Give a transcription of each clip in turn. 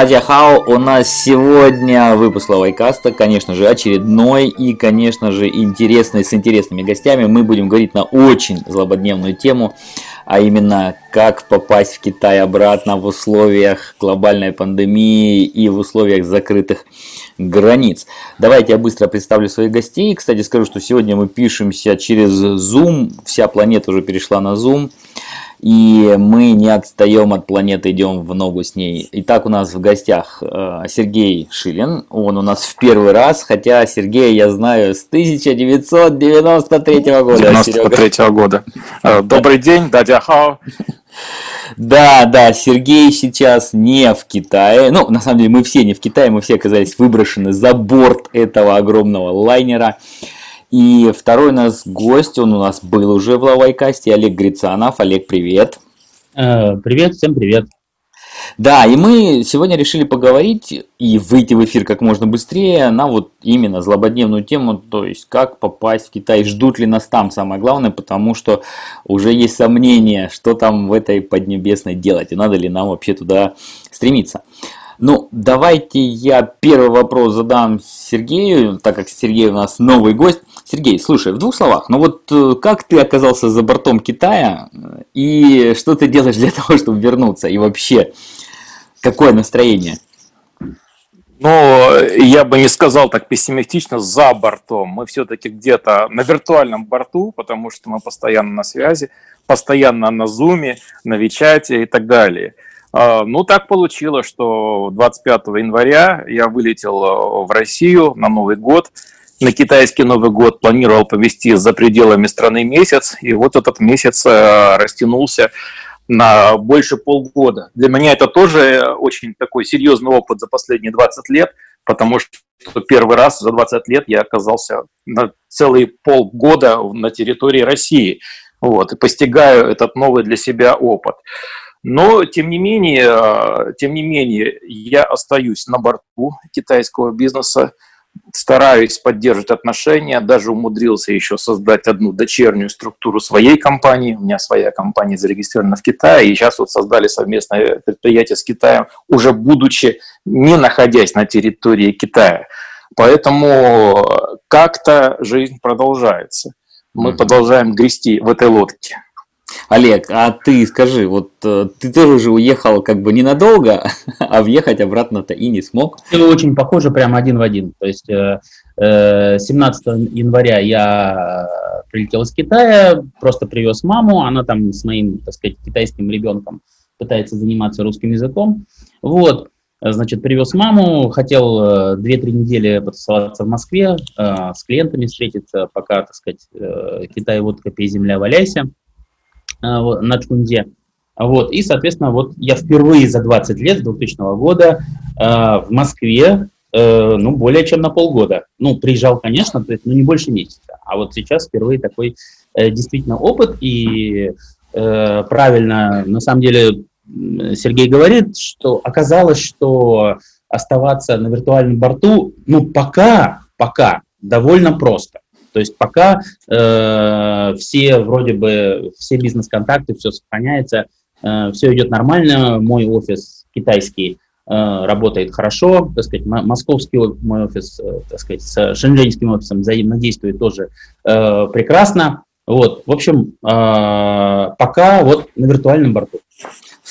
Дадя Хао, у нас сегодня выпуск Лавайкаста, конечно же, очередной и, конечно же, интересный, с интересными гостями. Мы будем говорить на очень злободневную тему, а именно, как попасть в Китай обратно в условиях глобальной пандемии и в условиях закрытых границ. Давайте я быстро представлю своих гостей. Кстати, скажу, что сегодня мы пишемся через Zoom, вся планета уже перешла на Zoom и мы не отстаем от планеты, идем в ногу с ней. Итак, у нас в гостях э, Сергей Шилин, он у нас в первый раз, хотя Сергея я знаю с 1993 года. 93 -го года. Э, добрый день, дядя Хао. Да, да, Сергей сейчас не в Китае. Ну, на самом деле, мы все не в Китае, мы все оказались выброшены за борт этого огромного лайнера. И второй у нас гость, он у нас был уже в Лавайкасте, Олег Грицанов. Олег, привет. Э, привет, всем привет. Да, и мы сегодня решили поговорить и выйти в эфир как можно быстрее на вот именно злободневную тему, то есть как попасть в Китай, ждут ли нас там, самое главное, потому что уже есть сомнения, что там в этой Поднебесной делать, и надо ли нам вообще туда стремиться. Ну, давайте я первый вопрос задам Сергею, так как Сергей у нас новый гость. Сергей, слушай, в двух словах, ну вот э, как ты оказался за бортом Китая и что ты делаешь для того, чтобы вернуться? И вообще, какое настроение? Ну, я бы не сказал так пессимистично за бортом. Мы все-таки где-то на виртуальном борту, потому что мы постоянно на связи, постоянно на зуме, на Вичате и так далее. А, ну, так получилось, что 25 января я вылетел э, в Россию на Новый год. На китайский Новый год планировал повести за пределами страны месяц, и вот этот месяц э, растянулся на больше полгода. Для меня это тоже очень такой серьезный опыт за последние 20 лет, потому что первый раз за 20 лет я оказался на целые полгода на территории России. Вот, и постигаю этот новый для себя опыт. Но, тем не менее, э, тем не менее, я остаюсь на борту китайского бизнеса, стараюсь поддерживать отношения, даже умудрился еще создать одну дочернюю структуру своей компании. У меня своя компания зарегистрирована в Китае, и сейчас вот создали совместное предприятие с Китаем, уже будучи не находясь на территории Китая. Поэтому как-то жизнь продолжается. Мы mm-hmm. продолжаем грести в этой лодке. Олег, а ты скажи, вот э, ты тоже уже уехал как бы ненадолго, а въехать обратно-то и не смог? Все очень похоже, прям один в один. То есть 17 э, э, января я прилетел из Китая, просто привез маму, она там с моим, так сказать, китайским ребенком пытается заниматься русским языком. Вот, значит, привез маму, хотел 2-3 недели потусоваться в Москве, с клиентами встретиться, пока, так сказать, Китай, вот копей, земля, валяйся. Э, на Чхунде. Вот, и, соответственно, вот я впервые за 20 лет, с 2000 года, э, в Москве, э, ну, более чем на полгода. Ну, приезжал, конечно, то есть, ну, не больше месяца. А вот сейчас впервые такой действительно опыт, и правильно, на самом деле, Сергей говорит, что оказалось, что оставаться на виртуальном борту, ну, пока, пока довольно просто. То есть пока э, все вроде бы, все бизнес-контакты, все сохраняется, э, все идет нормально, мой офис китайский э, работает хорошо, так сказать, московский мой офис, э, так сказать, с шэньчжэньским офисом взаимодействует тоже э, прекрасно. Вот, в общем, э, пока вот на виртуальном борту.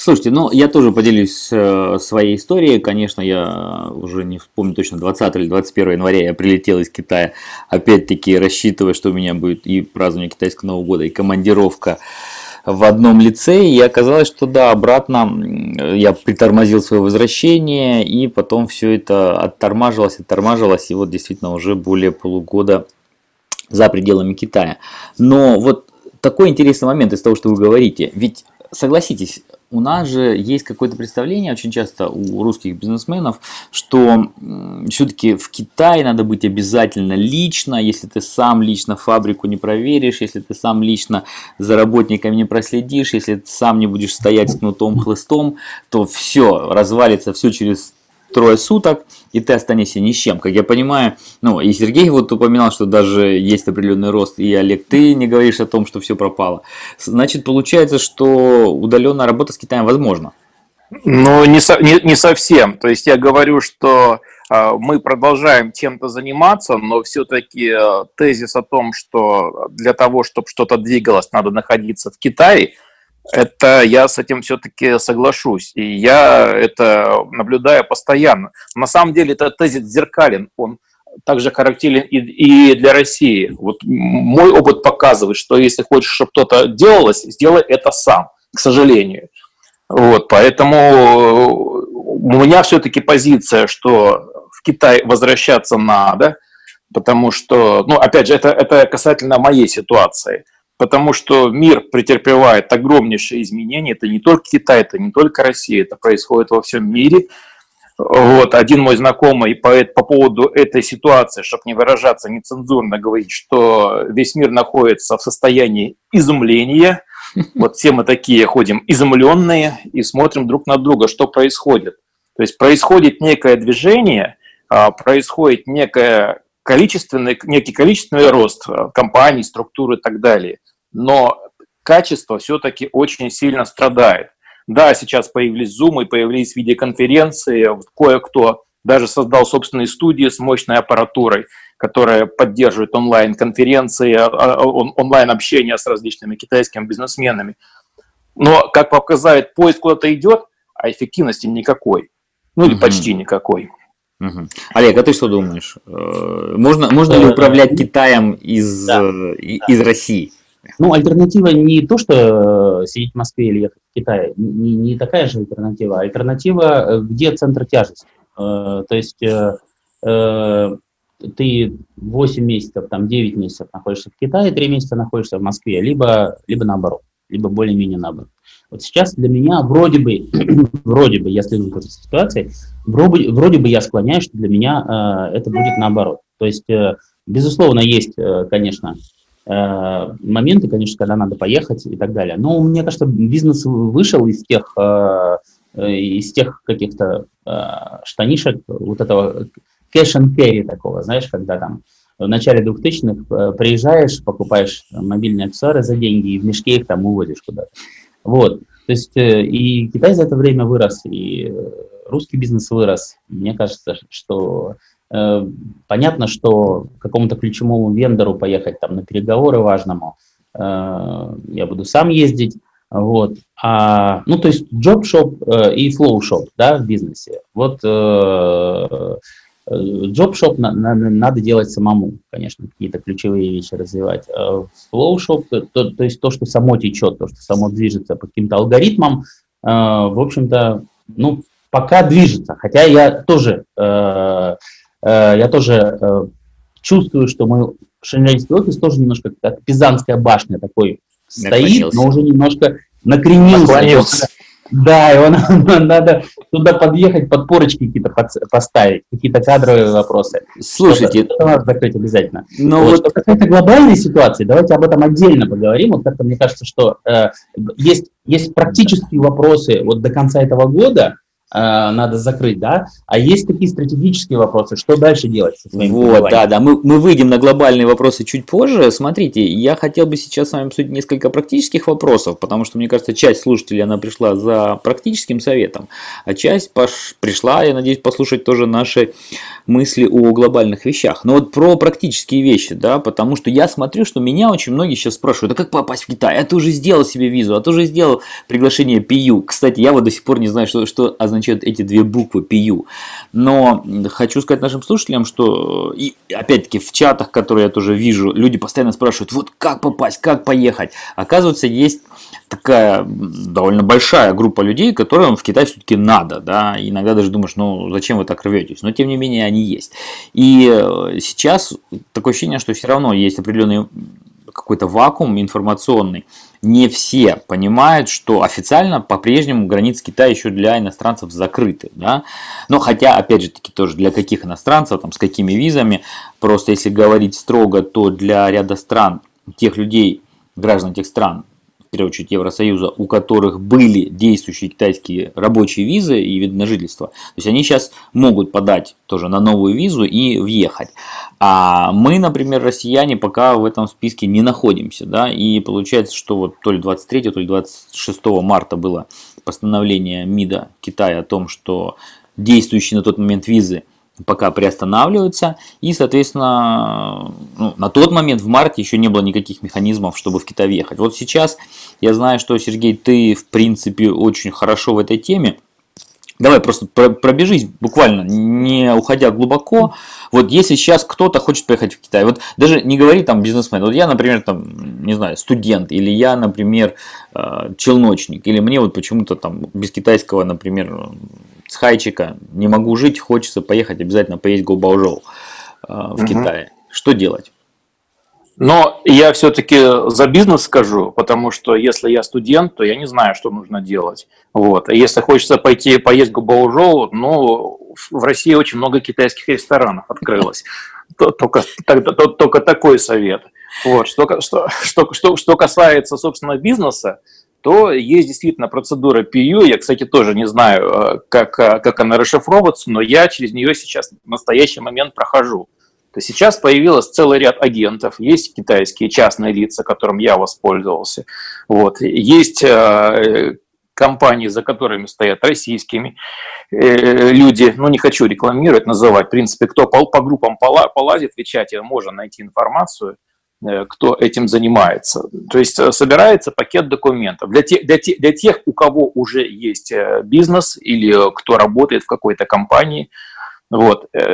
Слушайте, ну я тоже поделюсь э, своей историей. Конечно, я уже не помню точно, 20 или 21 января я прилетел из Китая, опять-таки рассчитывая, что у меня будет и празднование китайского Нового года, и командировка в одном лице, и оказалось, что да, обратно я притормозил свое возвращение, и потом все это оттормажилось, оттормажилось, и вот действительно уже более полугода за пределами Китая. Но вот такой интересный момент из того, что вы говорите, ведь согласитесь, у нас же есть какое-то представление очень часто у русских бизнесменов, что все-таки в Китае надо быть обязательно лично, если ты сам лично фабрику не проверишь, если ты сам лично за работниками не проследишь, если ты сам не будешь стоять с кнутом хлыстом, то все, развалится все через трое суток, и ты останешься ни с чем. Как я понимаю, ну, и Сергей вот упоминал, что даже есть определенный рост, и Олег, ты не говоришь о том, что все пропало. Значит, получается, что удаленная работа с Китаем возможна. Ну, не, со, не, не совсем. То есть я говорю, что э, мы продолжаем чем-то заниматься, но все-таки э, тезис о том, что для того, чтобы что-то двигалось, надо находиться в Китае, это я с этим все-таки соглашусь. И я это наблюдаю постоянно. На самом деле этот тезис зеркален. Он также характерен и, для России. Вот мой опыт показывает, что если хочешь, чтобы что-то делалось, сделай это сам, к сожалению. Вот, поэтому у меня все-таки позиция, что в Китай возвращаться надо, потому что, ну, опять же, это, это касательно моей ситуации, потому что мир претерпевает огромнейшие изменения, это не только Китай, это не только Россия, это происходит во всем мире, вот, один мой знакомый по, по поводу этой ситуации, чтобы не выражаться нецензурно, говорит, что весь мир находится в состоянии изумления. Вот все мы такие ходим изумленные и смотрим друг на друга, что происходит. То есть происходит некое движение, а, происходит некое количественный, некий количественный рост а, компаний, структуры и так далее. Но качество все-таки очень сильно страдает. Да, сейчас появились Zoom и появились видеоконференции, кое-кто даже создал собственные студии с мощной аппаратурой, которая поддерживает онлайн-конференции, а, а, онлайн-общение с различными китайскими бизнесменами. Но, как показывает, поезд куда-то идет, а эффективности никакой. Ну или угу. почти никакой. Угу. Олег, а ты что думаешь? Э, можно, можно ли э, управлять Китаем из, да. Э, из России? Ну, альтернатива не то, что сидеть в Москве или ехать в Китай, не, не такая же альтернатива. Альтернатива, где центр тяжести. То есть ты 8 месяцев, там 9 месяцев находишься в Китае, 3 месяца находишься в Москве, либо, либо наоборот, либо более-менее наоборот. Вот сейчас для меня вроде бы, вроде бы, я следую этой ситуации, вроде, вроде бы я склоняюсь, что для меня э, это будет наоборот. То есть, э, безусловно, есть, э, конечно, э, моменты, конечно, когда надо поехать и так далее. Но мне кажется, бизнес вышел из тех, э, э из тех каких-то э, штанишек, вот этого cash and carry такого, знаешь, когда там в начале 2000-х э, приезжаешь, покупаешь мобильные аксессуары за деньги и в мешке их там увозишь куда-то. Вот. То есть э, и Китай за это время вырос, и э, русский бизнес вырос. Мне кажется, что э, понятно, что какому-то ключевому вендору поехать там на переговоры важному, э, я буду сам ездить, вот. А, ну, то есть shop э, и shop, да, в бизнесе. Вот э, Джоб-шоп на, на, надо делать самому, конечно, какие-то ключевые вещи развивать. Флоу-шоп, то, то есть то, что само течет, то, что само движется по каким-то алгоритмам, э, в общем-то, ну, пока движется. Хотя я тоже, э, э, я тоже чувствую, что мой шенженский офис тоже немножко как Пизанская башня такой стоит, но уже немножко накренился. Наклонился. Да, его надо, надо туда подъехать, подпорочки какие-то поставить, какие-то кадровые вопросы. Слушайте, это, надо закрыть обязательно. Но вот, вот... Что касается глобальной ситуации, давайте об этом отдельно поговорим. Вот как-то мне кажется, что э, есть, есть практические вопросы вот до конца этого года, надо закрыть, да, а есть такие стратегические вопросы, что дальше делать со своим Вот, да, да, мы, мы выйдем на глобальные вопросы чуть позже. Смотрите, я хотел бы сейчас с вами обсудить несколько практических вопросов, потому что, мне кажется, часть слушателей, она пришла за практическим советом, а часть пош... пришла, я надеюсь, послушать тоже наши мысли о глобальных вещах. Но вот про практические вещи, да, потому что я смотрю, что меня очень многие сейчас спрашивают, а как попасть в Китай? А ты уже сделал себе визу, а ты уже сделал приглашение PU. Кстати, я вот до сих пор не знаю, что, что означают эти две буквы PU. Но хочу сказать нашим слушателям, что, и опять-таки в чатах, которые я тоже вижу, люди постоянно спрашивают, вот как попасть, как поехать. Оказывается, есть такая довольно большая группа людей, которым в Китай все-таки надо, да, иногда даже думаешь, ну зачем вы так рветесь, но тем не менее они есть. И э, сейчас такое ощущение, что все равно есть определенный какой-то вакуум информационный. Не все понимают, что официально по-прежнему границы Китая еще для иностранцев закрыты. Да? Но хотя, опять же таки, тоже для каких иностранцев, там, с какими визами, просто если говорить строго, то для ряда стран, тех людей, граждан тех стран, в первую очередь Евросоюза, у которых были действующие китайские рабочие визы и вид на жительство. То есть они сейчас могут подать тоже на новую визу и въехать. А мы, например, россияне, пока в этом списке не находимся, да, и получается, что вот то ли 23, то ли 26 марта было постановление МИДа Китая о том, что действующие на тот момент визы пока приостанавливаются, и, соответственно, ну, на тот момент в марте еще не было никаких механизмов, чтобы в Китай въехать. Вот сейчас я знаю, что, Сергей, ты, в принципе, очень хорошо в этой теме, Давай просто пробежись буквально, не уходя глубоко. Вот если сейчас кто-то хочет поехать в Китай, вот даже не говори там бизнесмен, вот я, например, там, не знаю, студент, или я, например, э, челночник, или мне вот почему-то там без китайского, например, с хайчика не могу жить, хочется поехать обязательно поесть гобаужоу э, в угу. Китае. Что делать? Но я все-таки за бизнес скажу, потому что если я студент, то я не знаю, что нужно делать. Вот. А если хочется пойти поесть губаужоу, ну, в России очень много китайских ресторанов открылось. Только, только, такой совет. Вот. Что, что, что, что, что касается, собственно, бизнеса, то есть действительно процедура PU. Я, кстати, тоже не знаю, э, как, э, как она расшифровывается, но я через нее сейчас в настоящий момент прохожу то сейчас появилось целый ряд агентов. Есть китайские частные лица, которым я воспользовался. Вот. Есть э, компании, за которыми стоят российскими э, люди. Ну, не хочу рекламировать, называть. В принципе, кто по, по группам пола, полазит в чате, можно найти информацию э, кто этим занимается. То есть э, собирается пакет документов. Для, те, для, те, для тех, у кого уже есть бизнес или кто работает в какой-то компании, вот. Э,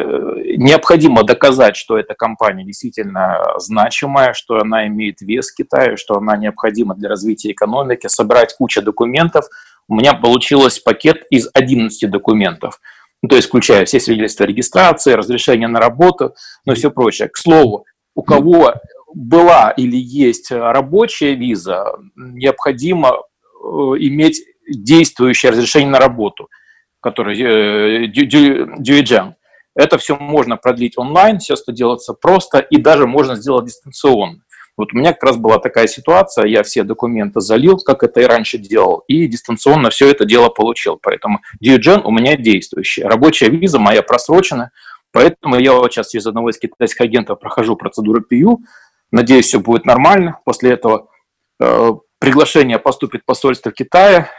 необходимо доказать, что эта компания действительно значимая, что она имеет вес в Китае, что она необходима для развития экономики, собрать кучу документов. У меня получилось пакет из 11 документов, ну, то есть включая все свидетельства регистрации, разрешение на работу, ну и все прочее. К слову, у кого была или есть рабочая виза, необходимо э, иметь действующее разрешение на работу – который э. Это все можно продлить онлайн, все это делается просто, и даже можно сделать дистанционно. Вот у меня как раз была такая ситуация, я все документы залил, как это и раньше делал, и дистанционно все это дело получил. Поэтому Диоджен у меня действующий. Рабочая виза моя просрочена, поэтому я вот сейчас через одного из китайских агентов прохожу процедуру PU. Надеюсь, все будет нормально. После этого э, приглашение поступит посольство Китая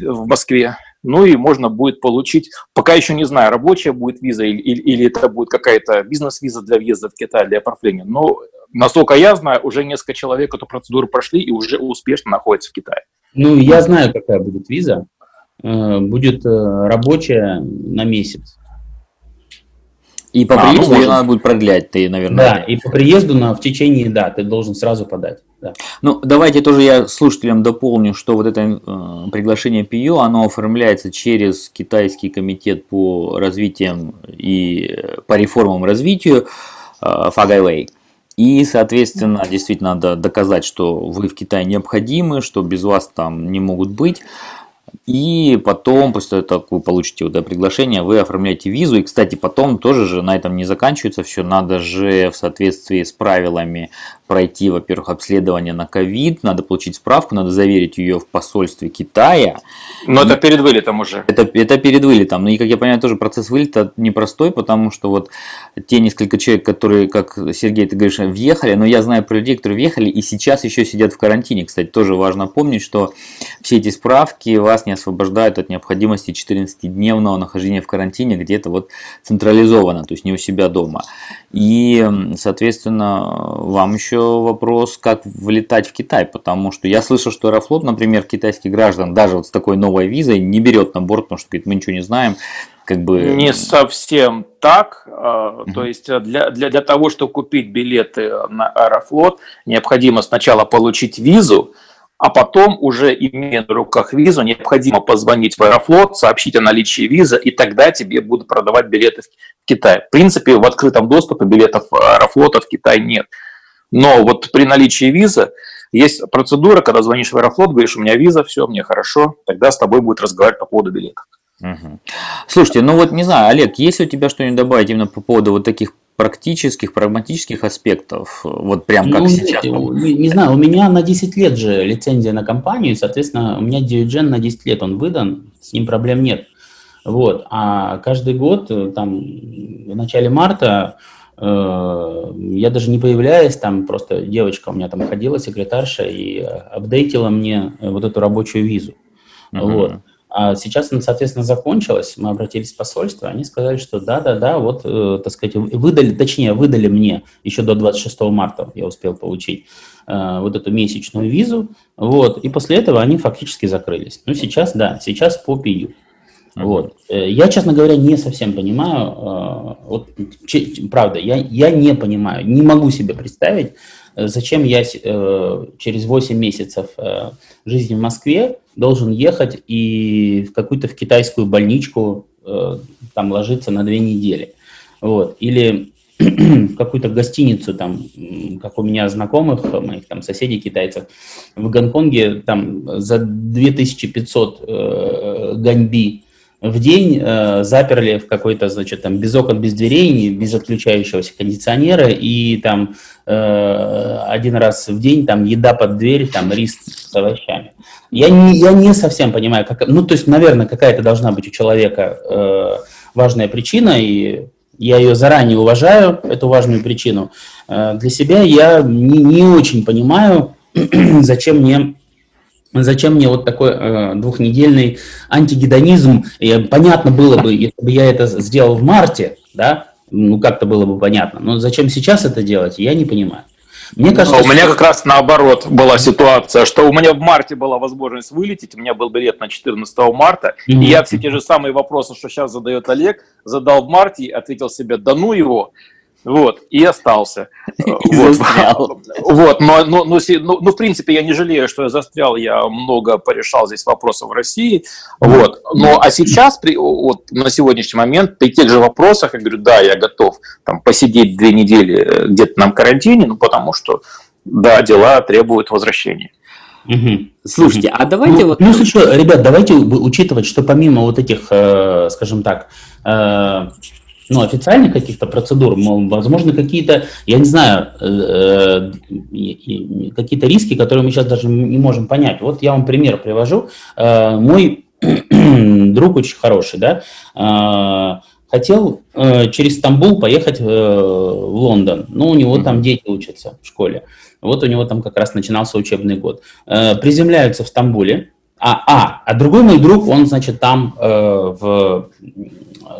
в Москве, ну и можно будет получить, пока еще не знаю, рабочая будет виза или, или, или это будет какая-то бизнес-виза для въезда в Китай, для оформления. Но, насколько я знаю, уже несколько человек эту процедуру прошли и уже успешно находятся в Китае. Ну, я знаю, какая будет виза. Э, будет э, рабочая на месяц. И по а, приезду ну, ее надо будет продлять, ты, наверное. Да, и по приезду на, в течение, да, ты должен сразу подать. Ну, давайте тоже я слушателям дополню, что вот это э, приглашение ПИО, оно оформляется через Китайский комитет по развитиям и э, по реформам развитию э, Фагайвей. И, соответственно, действительно надо доказать, что вы в Китае необходимы, что без вас там не могут быть. И потом, после того, как вы получите вот это приглашение, вы оформляете визу. И, кстати, потом тоже же на этом не заканчивается все. Надо же в соответствии с правилами пройти, во-первых, обследование на ковид, надо получить справку, надо заверить ее в посольстве Китая. Но и это перед вылетом уже. Это, это перед вылетом. Ну и, как я понимаю, тоже процесс вылета непростой, потому что вот те несколько человек, которые, как Сергей, ты говоришь, въехали, но я знаю про людей, которые въехали и сейчас еще сидят в карантине. Кстати, тоже важно помнить, что все эти справки вас не освобождают от необходимости 14-дневного нахождения в карантине где-то вот централизованно, то есть не у себя дома. И, соответственно, вам еще вопрос, как влетать в Китай, потому что я слышал, что Аэрофлот, например, китайских граждан даже вот с такой новой визой не берет на борт, потому что говорит, мы ничего не знаем, как бы... Не совсем так. Mm-hmm. То есть для, для, для того, чтобы купить билеты на Аэрофлот, необходимо сначала получить визу, а потом, уже имея на руках визу, необходимо позвонить в Аэрофлот, сообщить о наличии визы, и тогда тебе будут продавать билеты в Китай. В принципе, в открытом доступе билетов Аэрофлота в Китай нет. Но вот при наличии визы есть процедура, когда звонишь в Аэрофлот, говоришь, у меня виза, все, мне хорошо, тогда с тобой будет разговаривать по поводу билета. Угу. Слушайте, ну вот не знаю, Олег, есть у тебя что-нибудь добавить именно по поводу вот таких практических, прагматических аспектов, вот прям как ну, сейчас? Не, не знаю, у меня на 10 лет же лицензия на компанию, соответственно, у меня Diogen на 10 лет он выдан, с ним проблем нет. Вот, а каждый год, там, в начале марта Э, я даже не появляюсь, там просто девочка у меня там ходила, секретарша, и апдейтила мне вот эту рабочую визу. Uh-huh. Вот. А сейчас она, соответственно, закончилась, мы обратились в посольство, они сказали, что да-да-да, вот, э, так сказать, выдали, точнее, выдали мне еще до 26 марта, я успел получить э, вот эту месячную визу, вот, и после этого они фактически закрылись. Ну, сейчас, да, сейчас по ПИЮ. Uh-huh. Вот. Э, я, честно говоря, не совсем понимаю, э, вот, че, правда, я, я не понимаю, не могу себе представить, э, зачем я через 8 месяцев жизни в Москве должен ехать и в какую-то в китайскую больничку там ложиться на две недели. Вот. Или в какую-то гостиницу, там, как у меня знакомых, моих там соседей китайцев, в Гонконге там за 2500 э, ганьби в день э, заперли в какой-то, значит, там, без окон, без дверей, без отключающегося кондиционера, и там э, один раз в день там еда под дверь, там рис с овощами. Я не, я не совсем понимаю, как, ну, то есть, наверное, какая-то должна быть у человека э, важная причина, и я ее заранее уважаю, эту важную причину. Э, для себя я не, не очень понимаю, зачем мне Зачем мне вот такой э, двухнедельный антигедонизм? И понятно было бы, если бы я это сделал в марте, да, ну как-то было бы понятно. Но зачем сейчас это делать, я не понимаю. Мне кажется, а у меня как раз наоборот была ситуация, что у меня в марте была возможность вылететь, у меня был билет на 14 марта, mm-hmm. и я все те же самые вопросы, что сейчас задает Олег, задал в марте, ответил себе, да ну его, вот, и остался. И вот, вот но, но, но, но, но, в принципе, я не жалею, что я застрял, я много порешал здесь вопросов в России, вот, но, а сейчас, при, вот, на сегодняшний момент, при тех же вопросах, я говорю, да, я готов там посидеть две недели э, где-то на карантине, ну, потому что, да, дела требуют возвращения. Угу. Слушайте, а давайте ну, вот... Плюс еще, ребят, давайте учитывать, что помимо вот этих, э, скажем так, э, ну, официальных каких-то процедур, возможно, какие-то, я не знаю, э, э, какие-то риски, которые мы сейчас даже не можем понять. Вот я вам пример привожу. Э, мой друг очень хороший, да, хотел через Стамбул поехать в Лондон. Ну, у него там дети учатся в школе. Вот у него там как раз начинался учебный год. Приземляются в Стамбуле, а, а, а другой мой друг, он, значит, там э, в,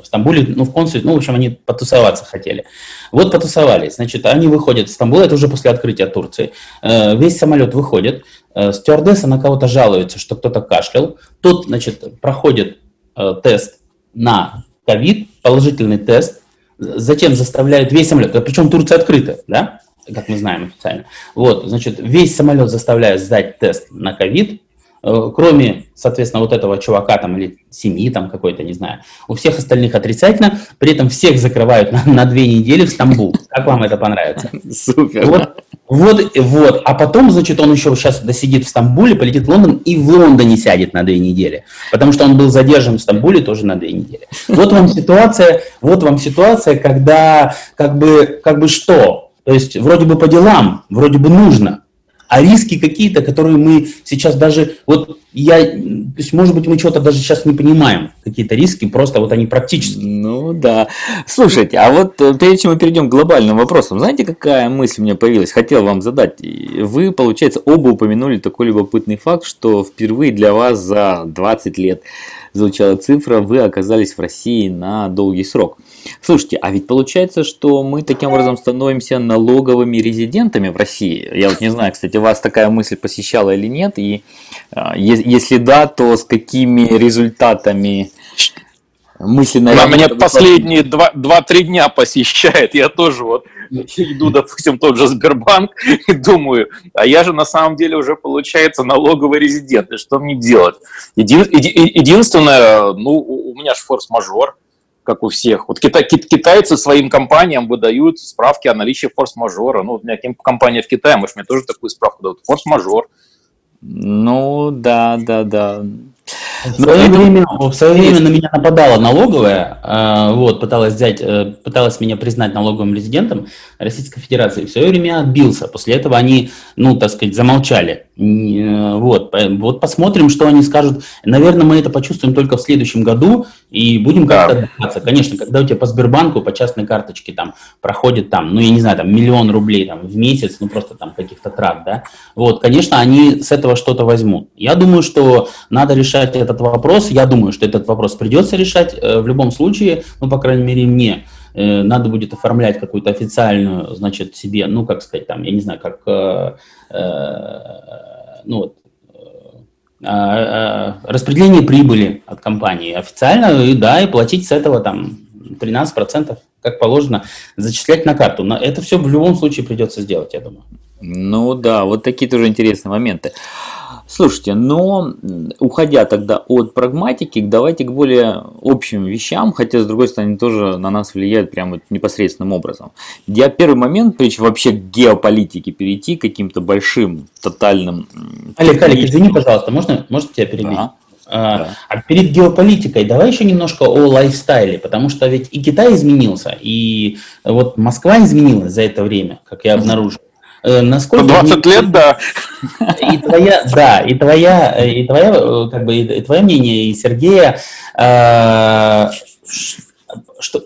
в Стамбуле, ну, в консульстве, ну, в общем, они потусоваться хотели. Вот потусовались, значит, они выходят в Стамбул, это уже после открытия Турции. Э, весь самолет выходит, э, стюардесса на кого-то жалуется, что кто-то кашлял. Тут, значит, проходит э, тест на ковид, положительный тест, затем заставляют весь самолет, причем Турция открыта, да, как мы знаем официально. Вот, значит, весь самолет заставляют сдать тест на ковид, кроме, соответственно, вот этого чувака там или семьи там какой-то, не знаю, у всех остальных отрицательно, при этом всех закрывают на, на две недели в Стамбул. Как вам это понравится? Супер. Вот, вот, вот. А потом, значит, он еще сейчас досидит в Стамбуле, полетит в Лондон и в Лондоне сядет на две недели, потому что он был задержан в Стамбуле тоже на две недели. Вот вам ситуация, вот вам ситуация, когда как бы, как бы что? То есть вроде бы по делам, вроде бы нужно, а риски какие-то, которые мы сейчас даже, вот я, то есть, может быть, мы что-то даже сейчас не понимаем, какие-то риски, просто вот они практически. Ну да. Слушайте, а вот э, прежде чем мы перейдем к глобальным вопросам, знаете, какая мысль у меня появилась? Хотел вам задать. Вы, получается, оба упомянули такой любопытный факт, что впервые для вас за 20 лет звучала цифра, вы оказались в России на долгий срок. Слушайте, а ведь получается, что мы таким образом становимся налоговыми резидентами в России. Я вот не знаю, кстати, вас такая мысль посещала или нет, и а, если да, то с какими результатами мысленно... Она меня последние 2-3 дня посещает, я тоже вот иду, допустим, тот же Сбербанк и думаю, а я же на самом деле уже, получается, налоговый резидент, и что мне делать? Един, единственное, ну, у меня же форс-мажор, как у всех. Вот кита, китайцы своим компаниям выдают справки о наличии форс-мажора. Ну, вот у меня компания в Китае, может, мне тоже такую справку дают. Форс-мажор. Ну, да, да, да. В свое, время, в свое время на меня нападала налоговая, а, вот, пыталась взять, э, пыталась меня признать налоговым резидентом Российской Федерации. В свое время отбился. После этого они, ну, так сказать, замолчали. Э, вот, вот посмотрим, что они скажут. Наверное, мы это почувствуем только в следующем году и будем как-то да. отдыхаться. Конечно, когда у тебя по Сбербанку, по частной карточке там проходит там, ну, я не знаю, там миллион рублей там в месяц, ну, просто там каких-то трат, да, вот, конечно, они с этого что-то возьмут. Я думаю, что надо решать этот вопрос, я думаю, что этот вопрос придется решать э, в любом случае, ну, по крайней мере, мне э, надо будет оформлять какую-то официальную, значит, себе, ну, как сказать, там, я не знаю, как ну, вот, э, а, а, распределение прибыли от компании официально, и, да, и платить с этого там 13%, как положено, зачислять на карту. Но это все в любом случае придется сделать, я думаю. Ну да, вот такие тоже интересные моменты. Слушайте, но уходя тогда от прагматики, давайте к более общим вещам, хотя, с другой стороны, тоже на нас влияют прямо непосредственным образом. Я первый момент, прежде вообще к геополитике перейти, к каким-то большим, тотальным... Олег, Олег, извини, пожалуйста, можно, можно тебя перебить? Да. А, да. а перед геополитикой давай еще немножко о лайфстайле, потому что ведь и Китай изменился, и вот Москва изменилась за это время, как я обнаружил. Э, насколько 20 лет, да. И твоя, да, и твоя, и твоя, э, как бы, и твое мнение, и Сергея, э, что,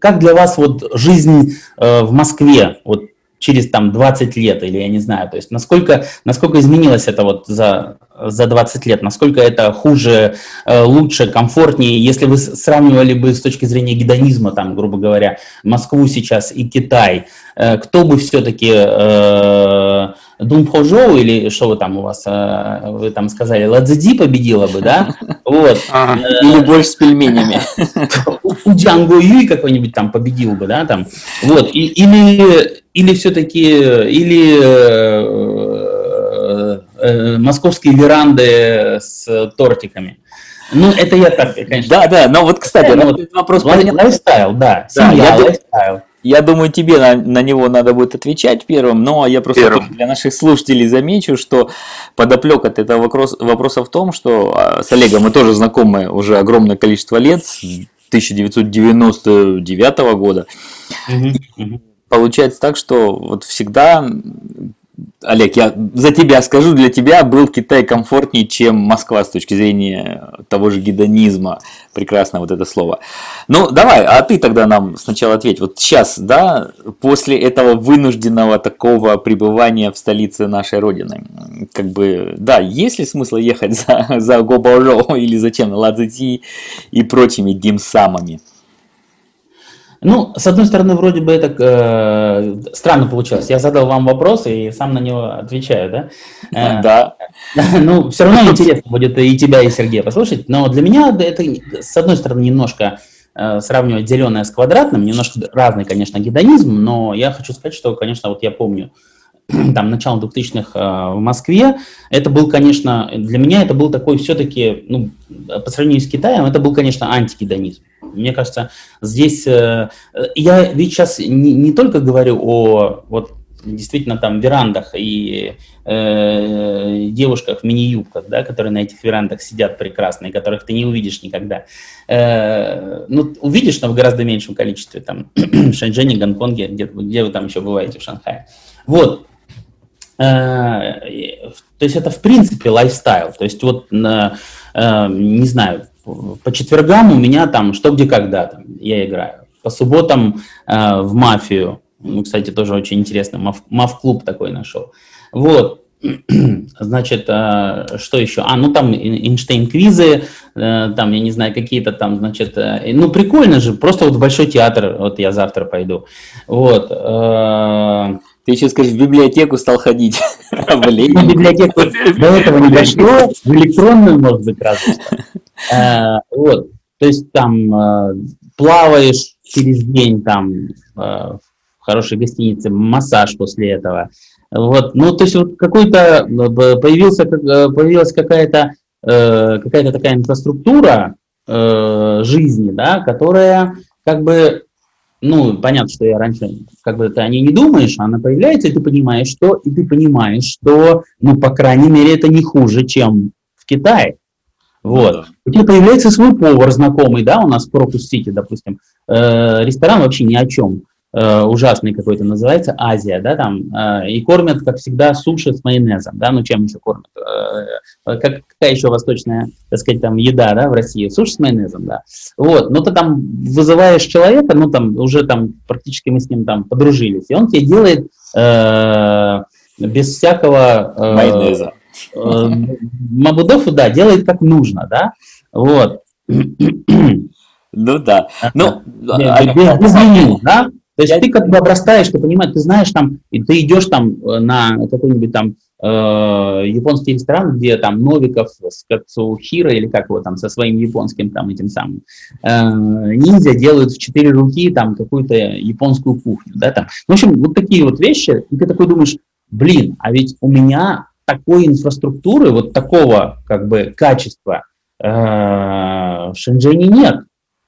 как для вас вот жизнь э, в Москве, вот через там 20 лет, или я не знаю, то есть насколько, насколько изменилось это вот за, за 20 лет, насколько это хуже, э, лучше, комфортнее, если вы сравнивали бы с точки зрения гедонизма, там, грубо говоря, Москву сейчас и Китай, э, кто бы все-таки э, Думхожоу или что вы там у вас, э, вы там сказали, Ладзиди победила бы, да? Вот. Или больше с пельменями. У Джанго Юй какой-нибудь там победил бы, да, там. Вот. Или, или все-таки, или э, московские веранды с тортиками. Ну, это я так, конечно. Да, да, но вот, кстати, ну, вот, вопрос... Lifestyle, да, семья, да, lifestyle. Я думаю, тебе на, на него надо будет отвечать первым, но я просто первым. для наших слушателей замечу, что подоплёка этого вопрос, вопроса в том, что а, с Олегом мы тоже знакомы уже огромное количество лет, с 1999 года. Угу. Получается так, что вот всегда Олег, я за тебя скажу, для тебя был Китай комфортнее, чем Москва с точки зрения того же гедонизма. Прекрасно вот это слово. Ну, давай, а ты тогда нам сначала ответь. Вот сейчас, да, после этого вынужденного такого пребывания в столице нашей Родины, как бы, да, есть ли смысл ехать за, за Гобаожоу или зачем Ладзити и прочими димсамами? Ну, с одной стороны, вроде бы это э, странно получилось. Я задал вам вопрос и сам на него отвечаю, да? Э, да. Ну, все равно интересно будет и тебя, и Сергея послушать. Но для меня это, с одной стороны, немножко э, сравнивать зеленое с квадратным, немножко разный, конечно, гедонизм, но я хочу сказать, что, конечно, вот я помню, там, начало 2000-х э, в Москве, это был, конечно, для меня это был такой все-таки, ну, по сравнению с Китаем, это был, конечно, антигедонизм. Мне кажется, здесь, э, я ведь сейчас не, не только говорю о, вот, действительно, там, верандах и э, девушках в мини-юбках, да, которые на этих верандах сидят прекрасно, и которых ты не увидишь никогда. Э, ну, увидишь, но в гораздо меньшем количестве, там, в Шэньчжэне, Гонконге, где, где вы там еще бываете, в Шанхае. Вот, Э, то есть это в принципе лайфстайл. То есть вот, э, не знаю, по четвергам у меня там что, где, когда там, я играю. По субботам э, в мафию. Ну, кстати, тоже очень интересно. Маф-клуб такой нашел. Вот. Значит, что еще? А, ну там Эйнштейн-квизы, там, я не знаю, какие-то там, значит, ну прикольно же, просто вот в Большой театр, вот я завтра пойду. Вот. Ты еще скажешь, в библиотеку стал ходить. В библиотеку до этого не дошло, в электронную, может быть, разве. А, вот, то есть там а, плаваешь через день там а, в хорошей гостинице, массаж после этого. Вот, ну, то есть вот какой-то появился, появилась какая-то какая-то такая инфраструктура жизни, да, которая как бы ну, понятно, что я раньше, как бы ты о ней не думаешь, она появляется, и ты понимаешь, что, и ты понимаешь, что, ну, по крайней мере, это не хуже, чем в Китае. Вот. Ну да. У тебя появляется свой повар знакомый, да, у нас в Крокус Сити, допустим, э, ресторан вообще ни о чем. Э, ужасный какой-то называется, Азия, да, там, э, и кормят, как всегда, суши с майонезом, да, ну чем еще кормят? Э, как, какая еще восточная, так сказать, там, еда, да, в России? Суши с майонезом, да. Вот, ну ты там вызываешь человека, ну там уже там практически мы с ним там подружились, и он тебе делает э, без всякого... Э, майонеза. Э, Мабудов, да, делает как нужно, да, вот. Ну да. Ну, а без меню, да? То есть ты как бы обрастаешь, ты понимаешь, ты знаешь там, и ты идешь там э, на какой-нибудь там э, японский ресторан, где там Новиков с Кацухира или как его там со своим японским там этим самым э, ниндзя делают в четыре руки там какую-то японскую кухню, да, там. В общем, вот такие вот вещи, и ты такой думаешь, блин, а ведь у меня такой инфраструктуры, вот такого как бы качества э, в Шэньчжэне нет.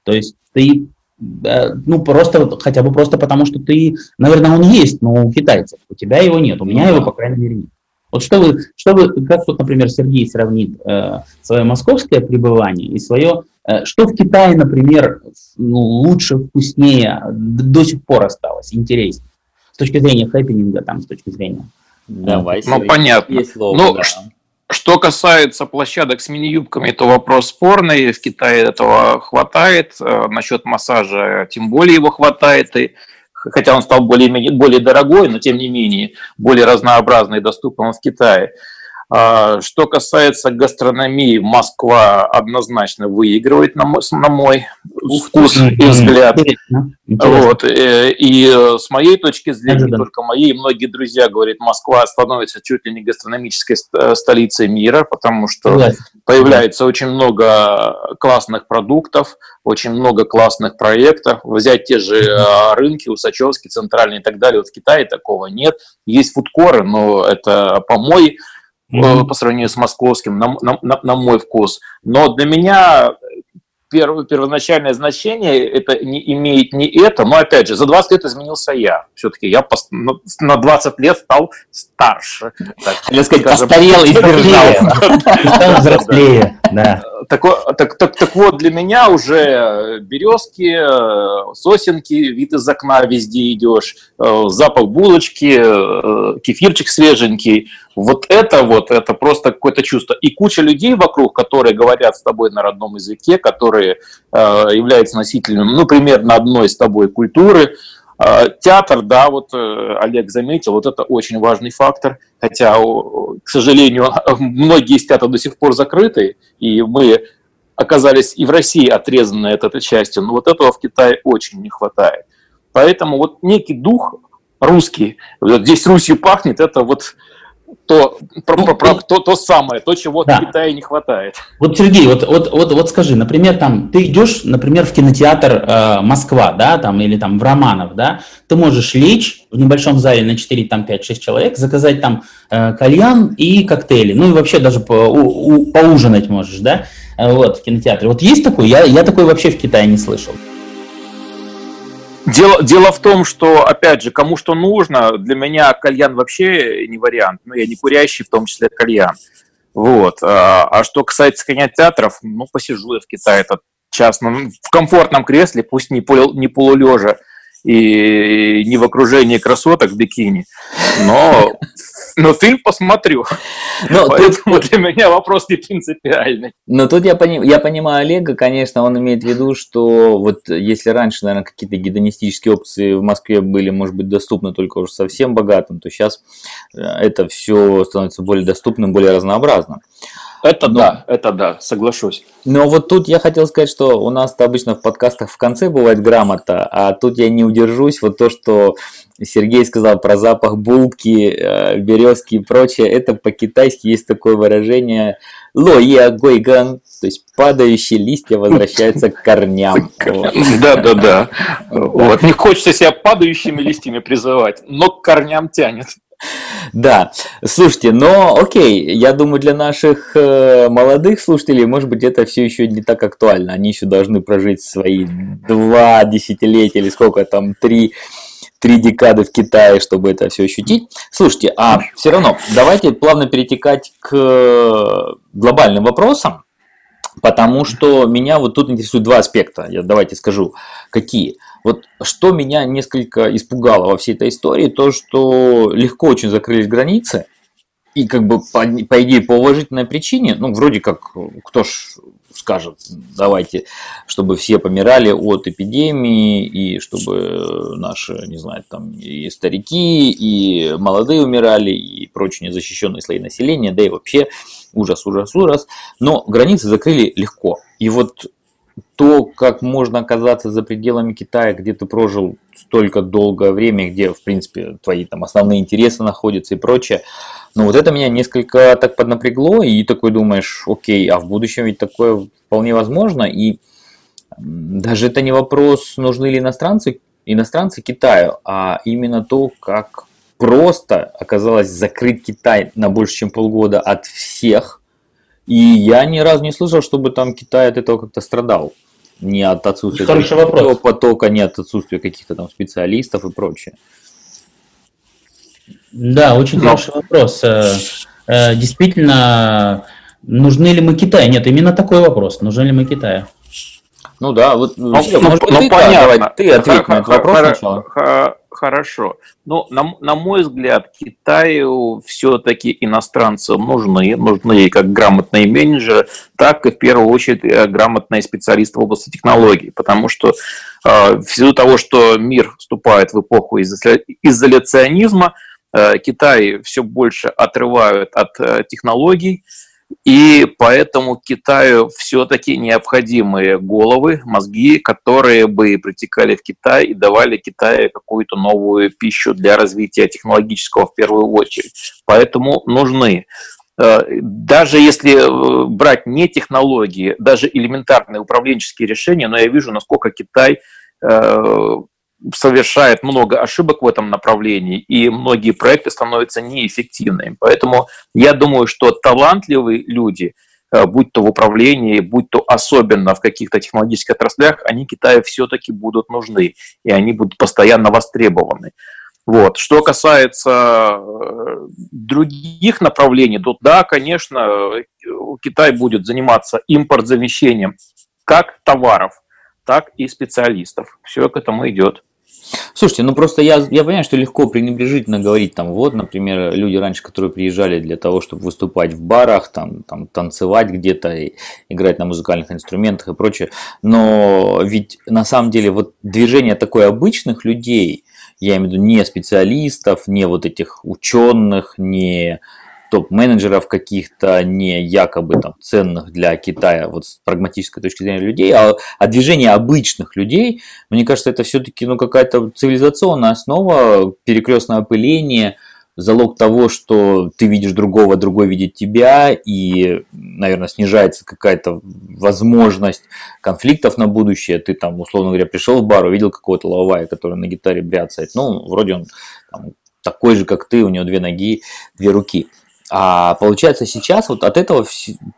То есть ты, ну просто, хотя бы просто потому, что ты, наверное, он есть, но у китайцев, у тебя его нет, у меня ну, его, по крайней мере, нет. Вот что вы, что вы, как вот, например, Сергей сравнит э, свое московское пребывание и свое, э, что в Китае, например, ну, лучше, вкуснее, до сих пор осталось, интереснее, с точки зрения хэппининга, там, с точки зрения Давай, ну, понятно. Есть слово, ну, да. Что касается площадок с мини-юбками, то вопрос спорный. В Китае этого хватает. Э, насчет массажа тем более его хватает. И хотя он стал более, более дорогой, но тем не менее более разнообразный и доступный в Китае. А, что касается гастрономии, Москва однозначно выигрывает, на мой, на мой вкус и взгляд. Вот. Э, и э, с моей точки зрения, не только моей, многие друзья говорят, Москва становится чуть ли не гастрономической э, столицей мира, потому что появляется очень много классных продуктов, очень много классных проектов. Взять те же рынки, Усачевский, Центральный и так далее. Вот в Китае такого нет. Есть фудкоры, но это помой, mm-hmm. по сравнению с московским, на, на, на мой вкус. Но для меня перв, первоначальное значение это не имеет не это, но опять же, за 20 лет изменился я. Все-таки я пос, на 20 лет стал старше. Так, Хотел сказать, постарел и сдержался. взрослее. Да. Так, так, так, так вот, для меня уже березки, сосенки, вид из окна везде идешь, э, запах булочки, э, кефирчик свеженький. Вот это вот, это просто какое-то чувство. И куча людей вокруг, которые говорят с тобой на родном языке, которые э, являются носителями, ну, примерно одной с тобой культуры. Э, театр, да, вот э, Олег заметил, вот это очень важный фактор. Хотя, к сожалению, многие из театров до сих пор закрыты, и мы оказались и в России отрезаны от этой части, но вот этого в Китае очень не хватает. Поэтому вот некий дух русский, здесь Русью пахнет, это вот то, про, ну, про, про, то, то самое, то, чего да. в Китае не хватает. Вот, Сергей, вот, вот, вот, вот скажи, например, там, ты идешь, например, в кинотеатр э, Москва, да, там, или там в Романов, да, ты можешь лечь в небольшом зале на 4, там, 5-6 человек, заказать там э, кальян и коктейли, ну и вообще даже по, у, у, поужинать можешь, да, э, вот, в кинотеатре. Вот есть такой? Я, я такой вообще в Китае не слышал. Дело, дело в том, что, опять же, кому что нужно, для меня кальян вообще не вариант. Ну, я не курящий, в том числе кальян. Вот. А, а что касается кинотеатров, ну, посижу я в Китае этот час ну, в комфортном кресле, пусть не, пол, не полулежа и не в окружении красоток в бикини, но но фильм посмотрю. Но Поэтому тут... для меня вопрос не принципиальный. Но тут я, пони... я понимаю Олега, конечно, он имеет в виду, что вот если раньше, наверное, какие-то гедонистические опции в Москве были, может быть, доступны только уже совсем богатым, то сейчас э, это все становится более доступным, более разнообразным. Это но, да, это да, соглашусь. Но вот тут я хотел сказать, что у нас обычно в подкастах в конце бывает грамота, а тут я не удержусь. Вот то, что Сергей сказал про запах булки, э, березки и прочее, это по-китайски есть такое выражение «ло я гойган», то есть падающие листья возвращаются к корням. Да, да, да. Не хочется себя падающими листьями призывать, но к корням тянет. Да, слушайте, но окей, я думаю, для наших э, молодых слушателей, может быть, это все еще не так актуально. Они еще должны прожить свои два десятилетия или сколько там, три, три декады в Китае, чтобы это все ощутить. Слушайте, а все равно, давайте плавно перетекать к глобальным вопросам, потому что меня вот тут интересуют два аспекта. Я давайте скажу, какие. Вот что меня несколько испугало во всей этой истории, то, что легко очень закрылись границы, и как бы по, по идее по уважительной причине, ну вроде как кто ж скажет, давайте, чтобы все помирали от эпидемии, и чтобы наши, не знаю, там и старики, и молодые умирали, и прочие незащищенные слои населения, да и вообще ужас, ужас, ужас. Но границы закрыли легко. И вот то, как можно оказаться за пределами Китая, где ты прожил столько долгое время, где, в принципе, твои там основные интересы находятся и прочее, ну вот это меня несколько так поднапрягло, и такой думаешь, окей, а в будущем ведь такое вполне возможно, и даже это не вопрос, нужны ли иностранцы, иностранцы Китаю, а именно то, как просто оказалось закрыть Китай на больше, чем полгода от всех, и я ни разу не слышал, чтобы там Китай от этого как-то страдал. Не от отсутствия Хороший вопрос. потока, не от отсутствия каких-то там специалистов и прочее. Да, очень Но... хороший вопрос. Э, э, действительно, нужны ли мы Китаю? Нет, именно такой вопрос. Нужны ли мы Китаю? Ну да, вот ну, ну, может, ну, ты, понятно. Давай, ты ответь на этот вопрос сначала. Хорошо. Ну, на, на мой взгляд, Китаю все-таки иностранцы нужны. Нужны как грамотные менеджеры, так и в первую очередь э, грамотные специалисты в области технологий. Потому что э, ввиду того, что мир вступает в эпоху изоляционизма, э, Китай все больше отрывают от э, технологий, и поэтому Китаю все-таки необходимы головы, мозги, которые бы притекали в Китай и давали Китаю какую-то новую пищу для развития технологического в первую очередь. Поэтому нужны э, даже если э, брать не технологии, даже элементарные управленческие решения, но я вижу, насколько Китай э, совершает много ошибок в этом направлении, и многие проекты становятся неэффективными. Поэтому я думаю, что талантливые люди, э, будь то в управлении, будь то особенно в каких-то технологических отраслях, они Китаю все-таки будут нужны, и они будут постоянно востребованы. Вот. Что касается э, других направлений, то да, конечно, Китай будет заниматься импорт-замещением как товаров, так и специалистов. Все к этому идет. Слушайте, ну просто я, я понимаю, что легко пренебрежительно говорить, там, вот, например, люди раньше, которые приезжали для того, чтобы выступать в барах, там, там танцевать где-то, играть на музыкальных инструментах и прочее, но ведь на самом деле вот движение такой обычных людей, я имею в виду не специалистов, не вот этих ученых, не топ-менеджеров каких-то, не якобы там ценных для Китая вот с прагматической точки зрения людей, а, а движение обычных людей, мне кажется, это все-таки ну, какая-то цивилизационная основа, перекрестное опыление, залог того, что ты видишь другого, другой видит тебя, и, наверное, снижается какая-то возможность конфликтов на будущее. Ты там, условно говоря, пришел в бар, увидел какого-то лавая, который на гитаре бряцает. Ну, вроде он там, такой же, как ты, у него две ноги, две руки. А получается сейчас вот от этого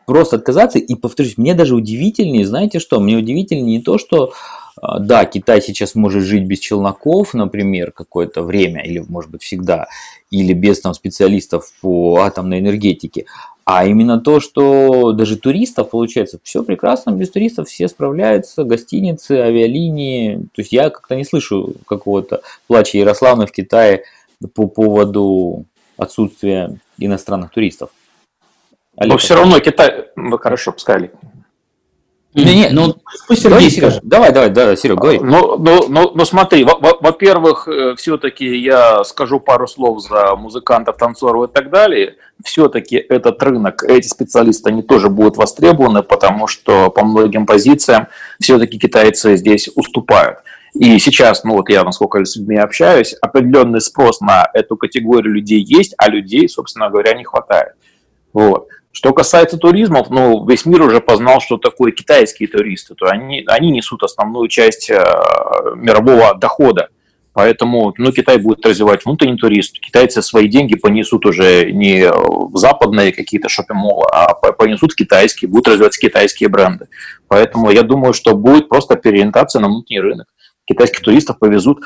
просто отказаться. И повторюсь, мне даже удивительнее, знаете что, мне удивительнее не то, что а, да, Китай сейчас может жить без челноков, например, какое-то время, или может быть всегда, или без там специалистов по атомной энергетике, а именно то, что даже туристов, получается, все прекрасно, без туристов все справляются, гостиницы, авиалинии. То есть я как-то не слышу какого-то плача Ярославна в Китае по поводу отсутствия иностранных туристов. Олег, Но все равно Китай... Ну, хорошо, пускай не, не, ну пусть Сергей скажет. Давай, давай, да, Серег, говори. Ну, ну, ну, ну смотри, во-первых, э, все-таки я скажу пару слов за музыкантов, танцоров и так далее. Все-таки этот рынок, эти специалисты, они тоже будут востребованы, потому что по многим позициям все-таки китайцы здесь уступают. И сейчас, ну вот я, насколько с людьми общаюсь, определенный спрос на эту категорию людей есть, а людей, собственно говоря, не хватает. Вот. Что касается туризмов, ну, весь мир уже познал, что такое китайские туристы. То они, они несут основную часть э, мирового дохода. Поэтому ну, Китай будет развивать внутренний турист. Китайцы свои деньги понесут уже не в западные какие-то шопинг-моллы, а понесут в китайские, будут развивать китайские бренды. Поэтому я думаю, что будет просто переориентация на внутренний рынок китайских туристов повезут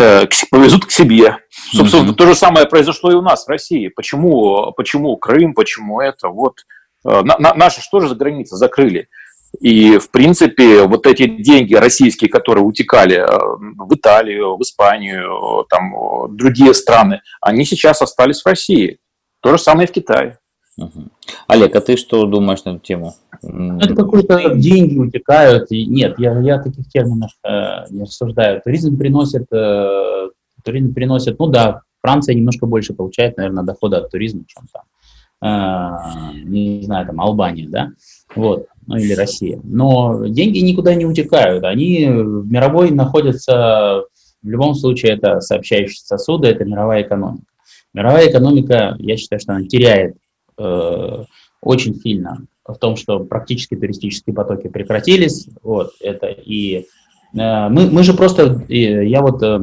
э, повезут к себе. Собственно, mm-hmm. то же самое произошло и у нас в России. Почему, почему Крым, почему это? Вот э, на, на, наши что же за границы закрыли? И, в принципе, вот эти деньги российские, которые утекали в принципе, вот эти деньги российские, которые утекали в Италию, в Испанию, там, другие страны, они сейчас остались в России. То же самое и в Китае. Угу. Олег, а ты что думаешь на эту тему? Это какие-то деньги утекают. Нет, я, я таких терминов э, не рассуждаю. Туризм приносит, э, туризм приносит, ну да, Франция немножко больше получает, наверное, дохода от туризма, чем там, э, не знаю, там Албания, да, вот, ну или Россия. Но деньги никуда не утекают, они в мировой находятся, в любом случае, это сообщающие сосуды, это мировая экономика. Мировая экономика, я считаю, что она теряет э, очень сильно в том, что практически туристические потоки прекратились. Вот это и э, мы, мы же просто, я вот э,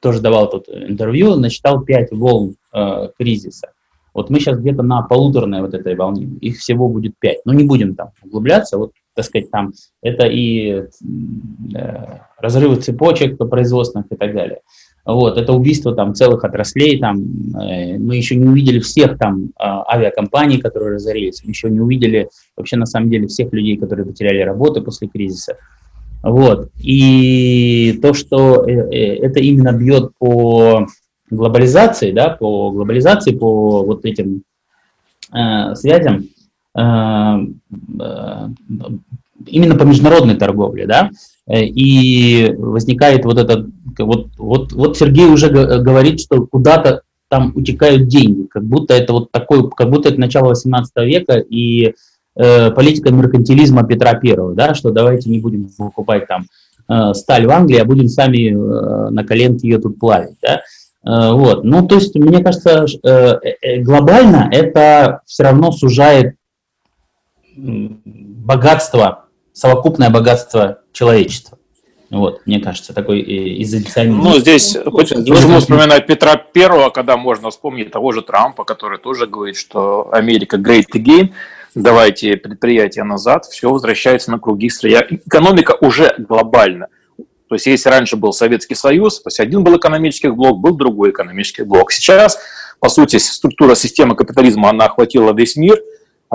тоже давал тут интервью, насчитал пять волн э, кризиса. Вот мы сейчас где-то на полуторной вот этой волне, их всего будет пять. Но не будем там углубляться, вот, так сказать, там это и э, разрывы цепочек производственных и так далее. Вот, это убийство там целых отраслей, там, э, мы еще не увидели всех там а, авиакомпаний, которые разорились, мы еще не увидели вообще на самом деле всех людей, которые потеряли работу после кризиса. Вот, и то, что э, э, это именно бьет по глобализации, да, по глобализации, по вот этим э, связям, э, э, именно по международной торговле, да, и возникает вот этот вот, вот, вот Сергей уже говорит, что куда-то там утекают деньги, как будто это вот такой, как будто это начало 18 века и э, политика меркантилизма Петра Первого, да, что давайте не будем покупать там э, сталь в Англии, а будем сами э, на коленке ее тут плавить, да. Э, вот, ну то есть мне кажется, э, э, глобально это все равно сужает богатство, совокупное богатство человечества. Вот, мне кажется, такой э, изоляционизм. Ну, здесь ну, почему вспоминать Петра Первого, когда можно вспомнить того же Трампа, который тоже говорит, что Америка great again, давайте предприятия назад, все возвращается на круги своя. Экономика уже глобальна. То есть, если раньше был Советский Союз, то есть один был экономический блок, был другой экономический блок. Сейчас, по сути, структура системы капитализма, она охватила весь мир,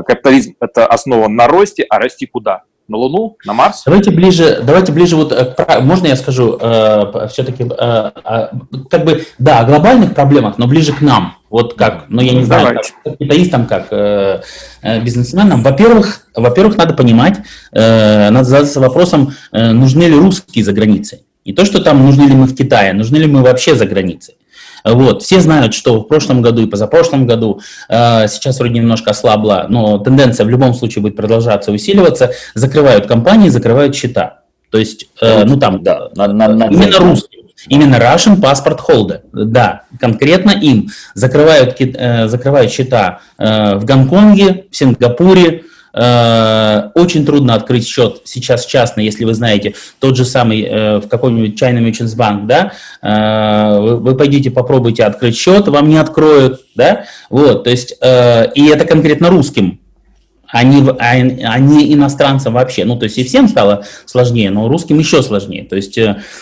капитализм – это основан на росте, а расти куда? на Луну, на Марс? Давайте ближе, давайте ближе вот, э, можно я скажу, э, все-таки, э, э, как бы, да, о глобальных проблемах, но ближе к нам. Вот как, ну я не знаю, Давайте. как капиталистам, как э, э, бизнесменам. Во-первых, во-первых, надо понимать, э, надо задаться вопросом, э, нужны ли русские за границей. Не то, что там нужны ли мы в Китае, нужны ли мы вообще за границей. Вот. Все знают, что в прошлом году и позапрошлом году, э, сейчас вроде немножко ослабла, но тенденция в любом случае будет продолжаться, усиливаться, закрывают компании, закрывают счета. То есть, э, ну там, да, на, на, на, именно русские. Именно Russian Passport Holder, да, конкретно им закрывают, э, закрывают счета э, в Гонконге, в Сингапуре, очень трудно открыть счет сейчас частно, если вы знаете тот же самый э, в каком-нибудь China Merchants Bank, да, э, вы, пойдите попробуйте открыть счет, вам не откроют, да, вот, то есть, и это конкретно русским, а не, а, а иностранцам вообще. Ну, то есть и всем стало сложнее, но русским еще сложнее. То есть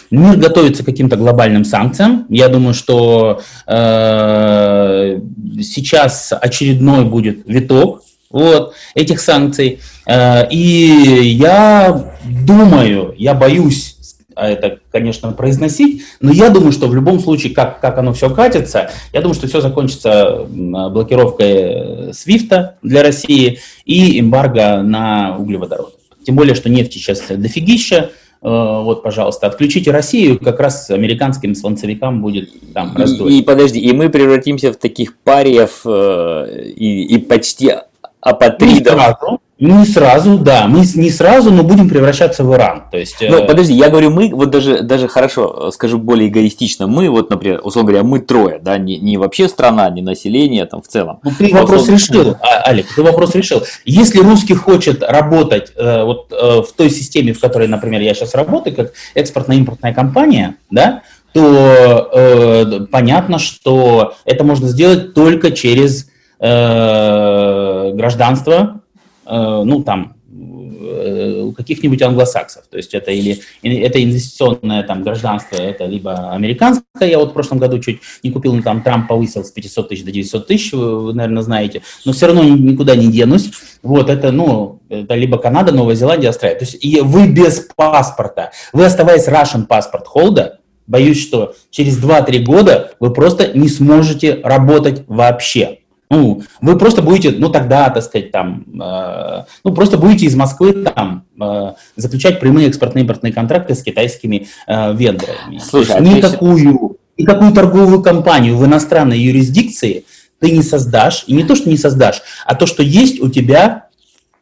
мир готовится к каким-то глобальным санкциям. Я думаю, что э, сейчас очередной будет виток вот, этих санкций. Э, и я думаю, я боюсь это, конечно, произносить, но я думаю, что в любом случае, как, как оно все катится, я думаю, что все закончится блокировкой Свифта для России и эмбарго на углеводороды. Тем более, что нефти сейчас дофигища, э, вот, пожалуйста, отключите Россию, как раз американским слонцевикам будет там раздолье. И, и подожди, и мы превратимся в таких париев э, и, и почти апатридов. Не сразу, не сразу, да, мы не сразу, но будем превращаться в Иран. То есть, ну, э... подожди, я говорю мы, вот даже, даже хорошо, скажу более эгоистично, мы, вот, например, условно говоря, мы трое, да, не, не вообще страна, не население там в целом. Ну, ты вопрос условно... решил, а, Алик, ты вопрос решил. Если русский хочет работать э, вот э, в той системе, в которой, например, я сейчас работаю, как экспортно-импортная компания, да, то э, понятно, что это можно сделать только через Э, гражданство, э, ну там э, у каких-нибудь англосаксов. То есть это или это инвестиционное там гражданство, это либо американское. Я вот в прошлом году чуть не купил, но там Трамп повысил с 500 тысяч до 900 тысяч, вы, наверное, знаете. Но все равно никуда не денусь. Вот это, ну, это либо Канада, Новая Зеландия, Австралия. То есть и вы без паспорта, вы оставаясь Russian паспорт холда, боюсь, что через 2-3 года вы просто не сможете работать вообще. Ну, вы просто будете, ну тогда, так сказать, там, э, ну просто будете из Москвы там э, заключать прямые экспортно-импортные контракты с китайскими э, вендорами. Слушай, а никакую, никакую торговую компанию в иностранной юрисдикции ты не создашь, и не то, что не создашь, а то, что есть у тебя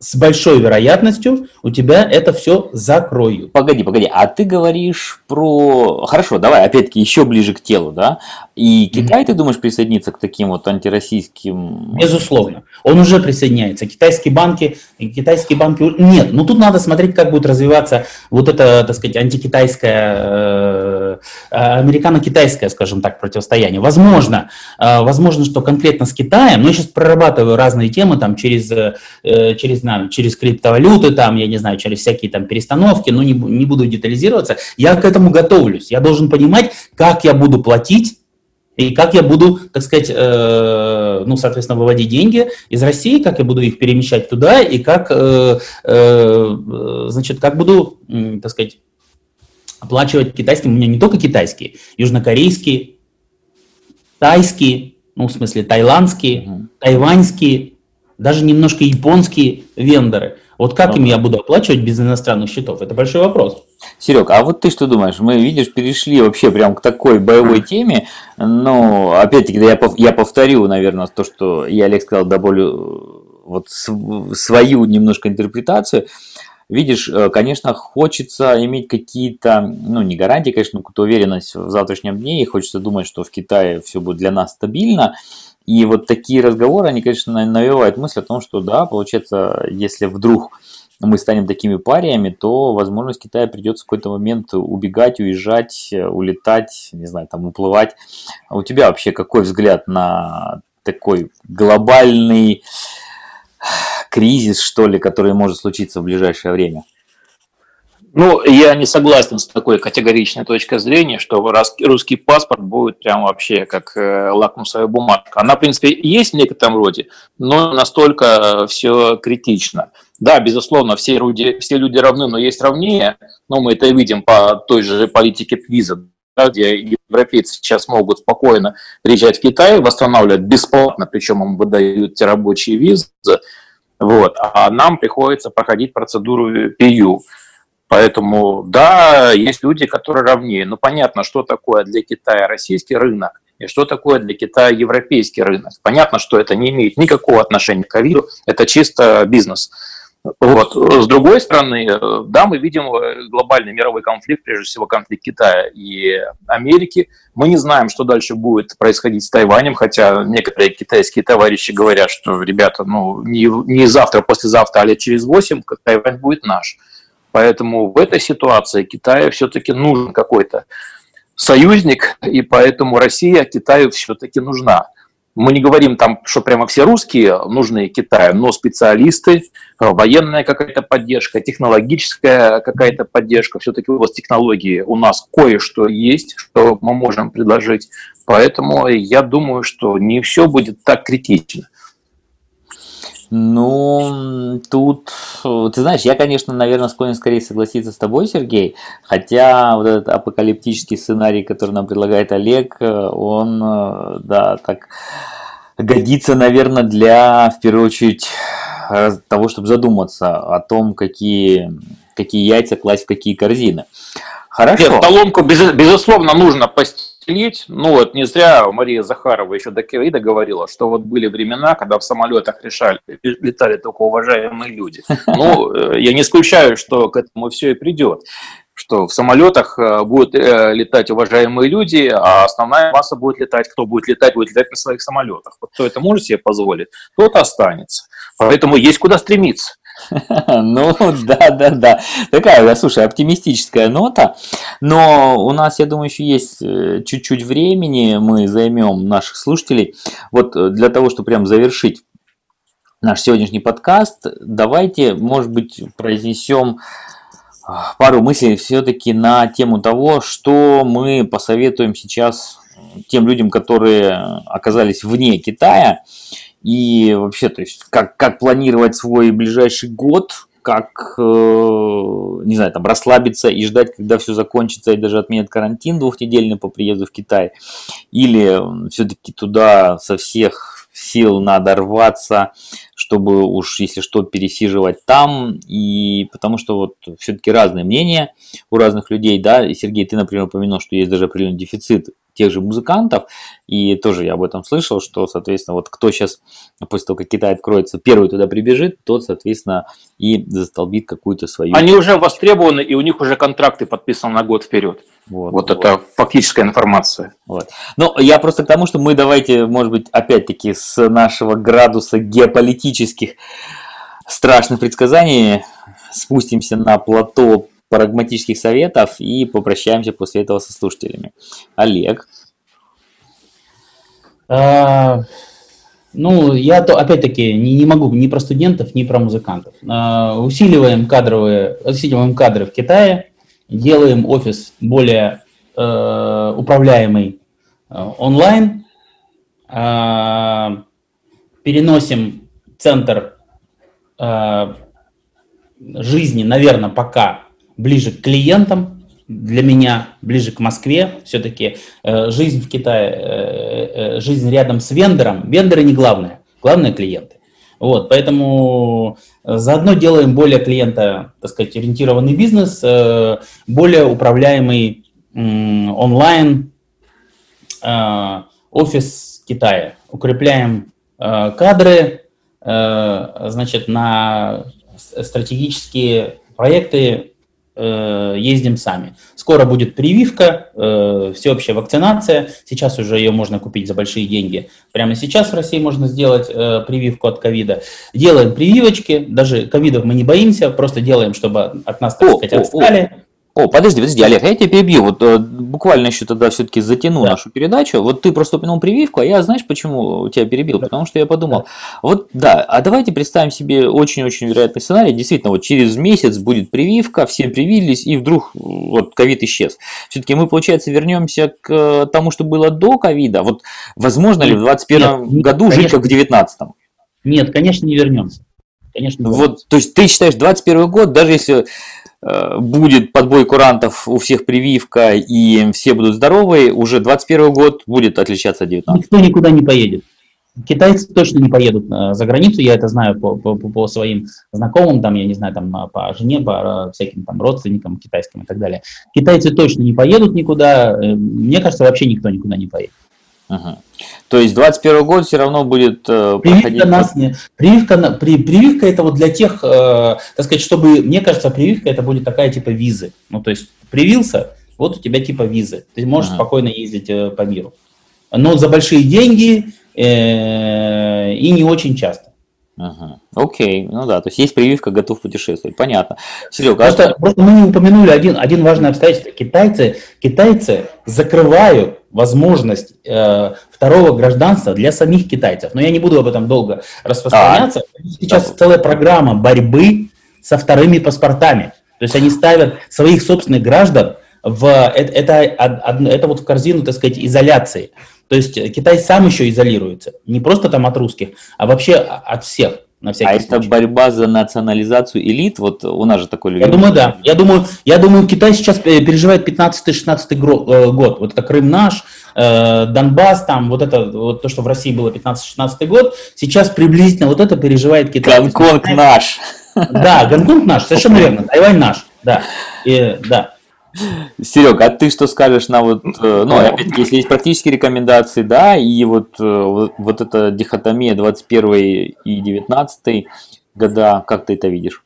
с большой вероятностью у тебя это все закроют. Погоди, погоди, а ты говоришь про... Хорошо, давай опять-таки еще ближе к телу, да? И Китай, mm-hmm. ты думаешь, присоединиться к таким вот антироссийским... Безусловно. Он уже присоединяется. Китайские банки... Китайские банки... Нет, ну тут надо смотреть, как будет развиваться вот это, так сказать, антикитайское, э, американо-китайское, скажем так, противостояние. Возможно, э, возможно, что конкретно с Китаем, но я сейчас прорабатываю разные темы там через, э, через знаю, через криптовалюты, там, я не знаю, через всякие там перестановки, но не, не буду детализироваться, я к этому готовлюсь. Я должен понимать, как я буду платить и как я буду, так сказать, э, ну, соответственно, выводить деньги из России, как я буду их перемещать туда, и как, э, э, значит, как буду, э, так сказать, оплачивать китайские, у меня не только китайские, южнокорейские, тайские, ну, в смысле, таиландские, mm-hmm. тайваньские, даже немножко японские вендоры. Вот как им я буду оплачивать без иностранных счетов? Это большой вопрос. Серег, а вот ты что думаешь? Мы, видишь, перешли вообще прям к такой боевой теме. Но, опять-таки, я, я повторю, наверное, то, что я, Олег, сказал, да более вот свою немножко интерпретацию. Видишь, э, конечно, хочется иметь какие-то, ну, не гарантии, конечно, но какую-то уверенность в завтрашнем дне, и хочется думать, что в Китае все будет для нас стабильно, и вот такие разговоры, они, конечно, навевают мысль о том, что да, получается, если вдруг мы станем такими париями, то, возможно, с Китая придется в какой-то момент убегать, уезжать, улетать, не знаю, там уплывать. А у тебя вообще какой взгляд на такой глобальный кризис, что ли, который может случиться в ближайшее время? Ну, я не согласен с такой категоричной точкой зрения, что русский паспорт будет прям вообще как э, лакмусовая бумажка. Она, в принципе, есть в некотором роде, но настолько все критично. Да, безусловно, все люди, все люди равны, но есть равнее. Но мы это видим по той же политике виза, да, где европейцы сейчас могут спокойно приезжать в Китай, восстанавливать бесплатно, причем им выдают те рабочие визы, вот, а нам приходится проходить процедуру PU. Поэтому, да, есть люди, которые равнее. Но понятно, что такое для Китая российский рынок и что такое для Китая европейский рынок. Понятно, что это не имеет никакого отношения к ковиду, это чисто бизнес. Вот. С другой стороны, да, мы видим глобальный мировой конфликт, прежде всего конфликт Китая и Америки. Мы не знаем, что дальше будет происходить с Тайванем, хотя некоторые китайские товарищи говорят, что, ребята, ну, не, не завтра, послезавтра, а лет через восемь Тайвань будет наш. Поэтому в этой ситуации Китаю все-таки нужен какой-то союзник, и поэтому Россия Китаю все-таки нужна. Мы не говорим там, что прямо все русские нужны Китаю, но специалисты, военная какая-то поддержка, технологическая какая-то поддержка, все-таки у вас технологии у нас кое-что есть, что мы можем предложить. Поэтому я думаю, что не все будет так критично. Ну, тут, ты знаешь, я, конечно, наверное, склонен скорее согласиться с тобой, Сергей, хотя вот этот апокалиптический сценарий, который нам предлагает Олег, он, да, так годится, наверное, для, в первую очередь, того, чтобы задуматься о том, какие, какие яйца класть в какие корзины. Хорошо. Нет, талонку, безусловно, нужно постичь определить. Ну вот не зря Мария Захарова еще до Киаида говорила, что вот были времена, когда в самолетах решали, летали только уважаемые люди. Ну, э, я не исключаю, что к этому все и придет что в самолетах э, будут э, летать уважаемые люди, а основная масса будет летать, кто будет летать, будет летать на своих самолетах. Вот кто это может себе позволить, тот останется. Поэтому есть куда стремиться. Ну, да, да, да. Такая, слушай, оптимистическая нота. Но у нас, я думаю, еще есть э, чуть-чуть времени. Мы займем наших слушателей. Вот э, для того, чтобы прям завершить наш сегодняшний подкаст. Давайте, может быть, произнесем пару мыслей все-таки на тему того, что мы посоветуем сейчас тем людям, которые оказались вне Китая, и вообще, то есть, как, как планировать свой ближайший год, как, э, не знаю, там, расслабиться и ждать, когда все закончится и даже отменят карантин двухнедельный по приезду в Китай, или все-таки туда со всех сил надо рваться, чтобы уж, если что, пересиживать там, и потому что вот все-таки разные мнения у разных людей, да, и Сергей, ты, например, упомянул, что есть даже определенный дефицит тех же музыкантов, и тоже я об этом слышал, что, соответственно, вот кто сейчас, после того, как Китай откроется, первый туда прибежит, тот, соответственно, и застолбит какую-то свою... Они уже востребованы, и у них уже контракты подписаны на год вперед. Вот, вот, вот это фактическая информация. Вот. Ну, я просто к тому, что мы давайте, может быть, опять-таки с нашего градуса геополитических страшных предсказаний спустимся на плато прагматических советов и попрощаемся после этого со слушателями. Олег. А, ну, я то, опять-таки, не, не могу ни про студентов, ни про музыкантов. А, усиливаем кадровые, усиливаем кадры в Китае, делаем офис более э, управляемый э, онлайн, э, переносим центр э, жизни, наверное, пока ближе к клиентам, для меня ближе к Москве. Все-таки э, жизнь в Китае, э, э, жизнь рядом с вендором. Вендоры не главное, главное клиенты. Вот, поэтому э, заодно делаем более клиента, так сказать, ориентированный бизнес, э, более управляемый онлайн э, офис Китая. Укрепляем кадры, значит, на стратегические проекты ездим сами. Скоро будет прививка, э, всеобщая вакцинация. Сейчас уже ее можно купить за большие деньги. Прямо сейчас в России можно сделать э, прививку от ковида. Делаем прививочки, даже ковидов мы не боимся, просто делаем, чтобы от нас, так сказать, отстали. О, подожди, подожди, Олег, я тебя перебью. Вот э, буквально еще тогда все-таки затяну да. нашу передачу. Вот ты просто упомянул прививку, а я знаешь, почему тебя перебил? Да. Потому что я подумал, да. вот да, а давайте представим себе очень-очень вероятный сценарий. Действительно, вот через месяц будет прививка, все привились, и вдруг вот ковид исчез. Все-таки мы, получается, вернемся к э, тому, что было до ковида. Вот возможно ли в 2021 году конечно, жить как в 2019? Нет, конечно, не вернемся. Конечно, не вернемся. вот, то есть ты считаешь 21 год, даже если Э, будет подбой курантов, у всех прививка и все будут здоровы, уже 21 год будет отличаться от 19. Никто никуда не поедет. Китайцы точно не поедут э, за границу, я это знаю по, по, по своим знакомым, там, я не знаю, там, по жене, по всяким там родственникам китайским и так далее. Китайцы точно не поедут никуда, э, мне кажется, вообще никто никуда не поедет. Ага. То есть 21 год все равно будет э, прививка проходить... Нас не... прививка, при, прививка это вот для тех, э, так сказать, чтобы, мне кажется, прививка это будет такая типа визы. Ну, то есть привился, вот у тебя типа визы. Ты можешь ага. спокойно ездить э, по миру. Но за большие деньги э, и не очень часто. Ага. Окей, ну да, то есть есть прививка, готов путешествовать, понятно. Серега, просто, а... просто мы не упомянули один, один важный обстоятельство. Китайцы, китайцы закрывают возможность э, второго гражданства для самих китайцев. Но я не буду об этом долго распространяться. А, Сейчас да. целая программа борьбы со вторыми паспортами. То есть они ставят своих собственных граждан в это, это, это вот в корзину, так сказать, изоляции. То есть Китай сам еще изолируется. Не просто там от русских, а вообще от всех. На а случай. это борьба за национализацию элит? Вот у нас же такой любимый. Я думаю, да. Я думаю, я думаю, Китай сейчас переживает 15-16 э, год. Вот это Крым наш, э, Донбасс, там, вот это, вот то, что в России было 15-16 год, сейчас приблизительно вот это переживает Китай. Гонконг наш. Да, Гонконг наш, совершенно верно. Тайвань наш, да. И, да. Серег, а ты что скажешь на вот, э, ну, опять-таки, если есть практические рекомендации, да, и вот, э, вот, вот эта дихотомия 21 и 19 года, как ты это видишь?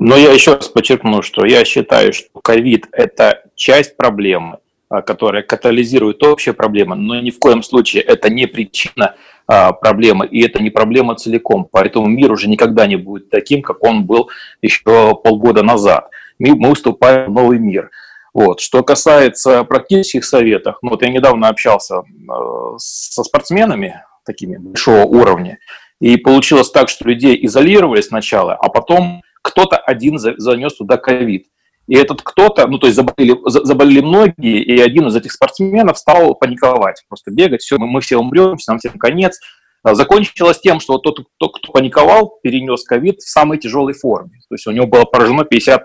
Но я еще раз подчеркну, что я считаю, что ковид – это часть проблемы, а, которая катализирует общие проблемы, но ни в коем случае это не причина а, проблемы, и это не проблема целиком. Поэтому мир уже никогда не будет таким, как он был еще полгода назад. Мы уступаем в новый мир. Вот. Что касается практических советов, ну вот я недавно общался э, со спортсменами такими большого уровня, И получилось так, что людей изолировали сначала, а потом кто-то один занес туда ковид. И этот кто-то, ну то есть заболели, заболели многие, и один из этих спортсменов стал паниковать, просто бегать, все, мы, мы все умрем, нам всем конец. А закончилось тем, что тот, кто, кто паниковал, перенес ковид в самой тяжелой форме. То есть у него было поражено 50%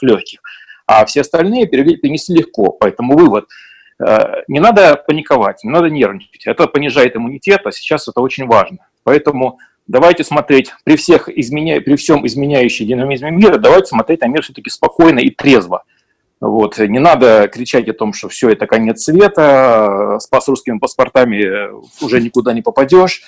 легких, а все остальные перенесли легко. Поэтому вывод э, – не надо паниковать, не надо нервничать. Это понижает иммунитет, а сейчас это очень важно. Поэтому давайте смотреть при, всех изменя... при всем изменяющей динамизме мира, давайте смотреть на мир все-таки спокойно и трезво. Вот. Не надо кричать о том, что все, это конец света, с русскими паспортами уже никуда не попадешь.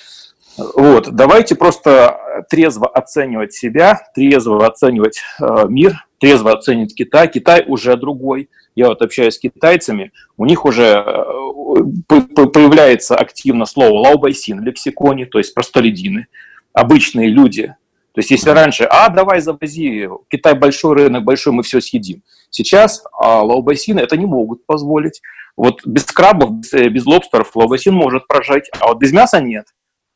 Вот. Давайте просто трезво оценивать себя, трезво оценивать э, мир, трезво оценивать Китай. Китай уже другой. Я вот общаюсь с китайцами, у них уже э, появляется активно слово лаобайсин в лексиконе, то есть простолюдины, обычные люди. То есть если раньше, а давай завози, Китай большой рынок, большой, мы все съедим. Сейчас а, лаобайсины это не могут позволить. Вот без крабов, без, э, лобстеров лаобайсин может прожить, а вот без мяса нет.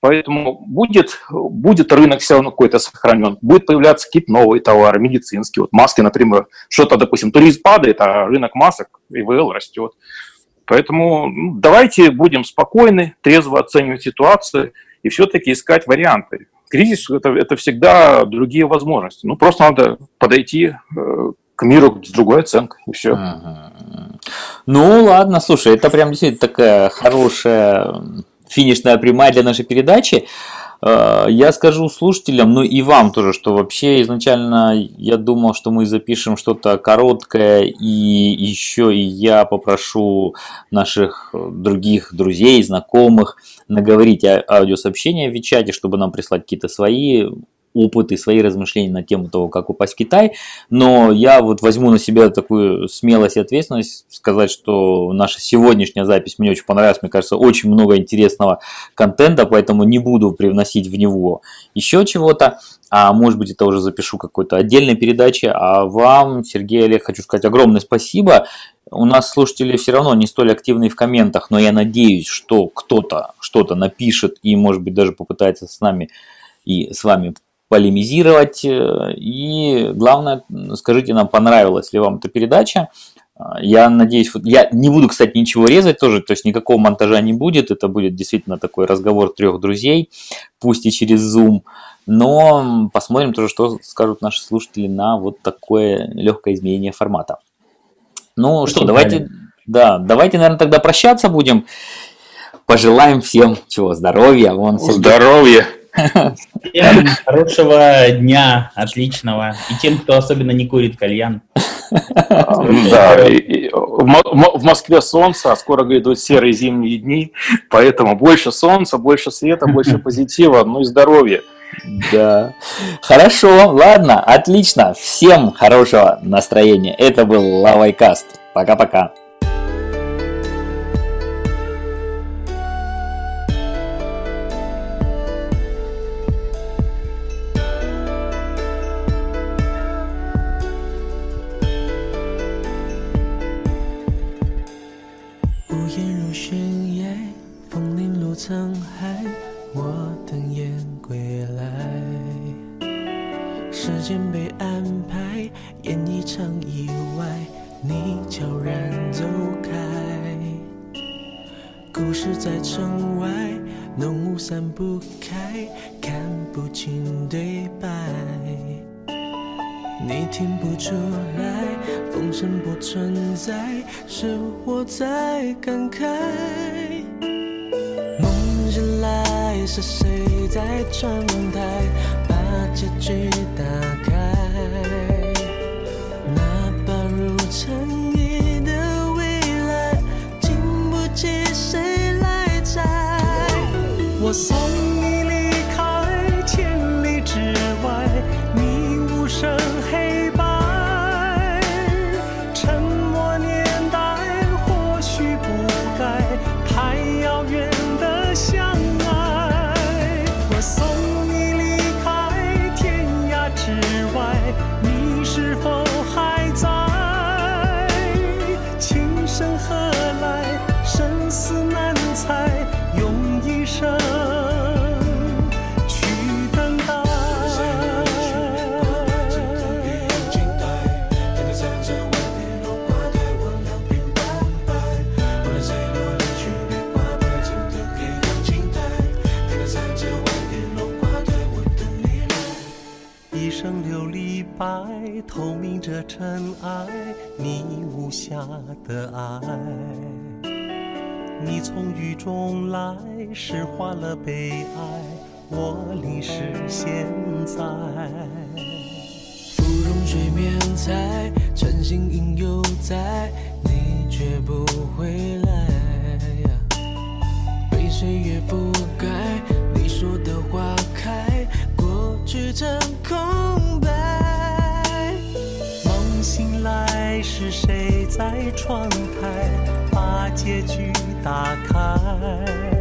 Поэтому будет, будет рынок все равно какой-то сохранен. Будет появляться какие-то новые товары, медицинские. Вот маски, например, что-то, допустим, туризм падает, а рынок масок, ИВЛ растет. Поэтому ну, давайте будем спокойны, трезво оценивать ситуацию и все-таки искать варианты. Кризис это, это всегда другие возможности. Ну, просто надо подойти э, к миру с другой оценкой, и все. Ну, ладно, слушай, это прям действительно такая хорошая финишная прямая для нашей передачи. Э, я скажу слушателям, ну и вам тоже, что вообще изначально я думал, что мы запишем что-то короткое, и еще и я попрошу наших других друзей, знакомых наговорить аудиосообщения в Вичате, чтобы нам прислать какие-то свои опыт и свои размышления на тему того, как упасть в Китай. Но я вот возьму на себя такую смелость и ответственность сказать, что наша сегодняшняя запись мне очень понравилась. Мне кажется, очень много интересного контента, поэтому не буду привносить в него еще чего-то. А может быть, это уже запишу какой-то отдельной передаче. А вам, Сергей Олег, хочу сказать огромное спасибо. У нас слушатели все равно не столь активны в комментах, но я надеюсь, что кто-то что-то напишет и, может быть, даже попытается с нами и с вами полемизировать. Э, и главное, скажите нам, понравилась ли вам эта передача. А, я надеюсь, я не буду, кстати, ничего резать тоже, то есть никакого монтажа не будет. Это будет действительно такой разговор трех друзей, пусть и через Zoom. Но посмотрим тоже, что скажут наши слушатели на вот такое легкое изменение формата. Ну что, давайте, да, давайте, наверное, тогда прощаться будем. Пожелаем всем чего, здоровья. Вон, здоровья. Всем хорошего дня, отличного. И тем, кто особенно не курит кальян. Да, в Москве солнце, а скоро грядут серые зимние дни, поэтому больше солнца, больше света, больше позитива, ну и здоровья. Да. Хорошо, ладно, отлично. Всем хорошего настроения. Это был Лавайкаст. Пока-пока. 是谁在窗台把结局打开？哪怕如尘埃的未来，经不起谁来拆。我送。透明着尘埃，你无瑕的爱。你从雨中来，诗化了悲哀，我淋湿现在。芙蓉水面在，晨星影犹在，你却不回来。被岁月覆结局打开？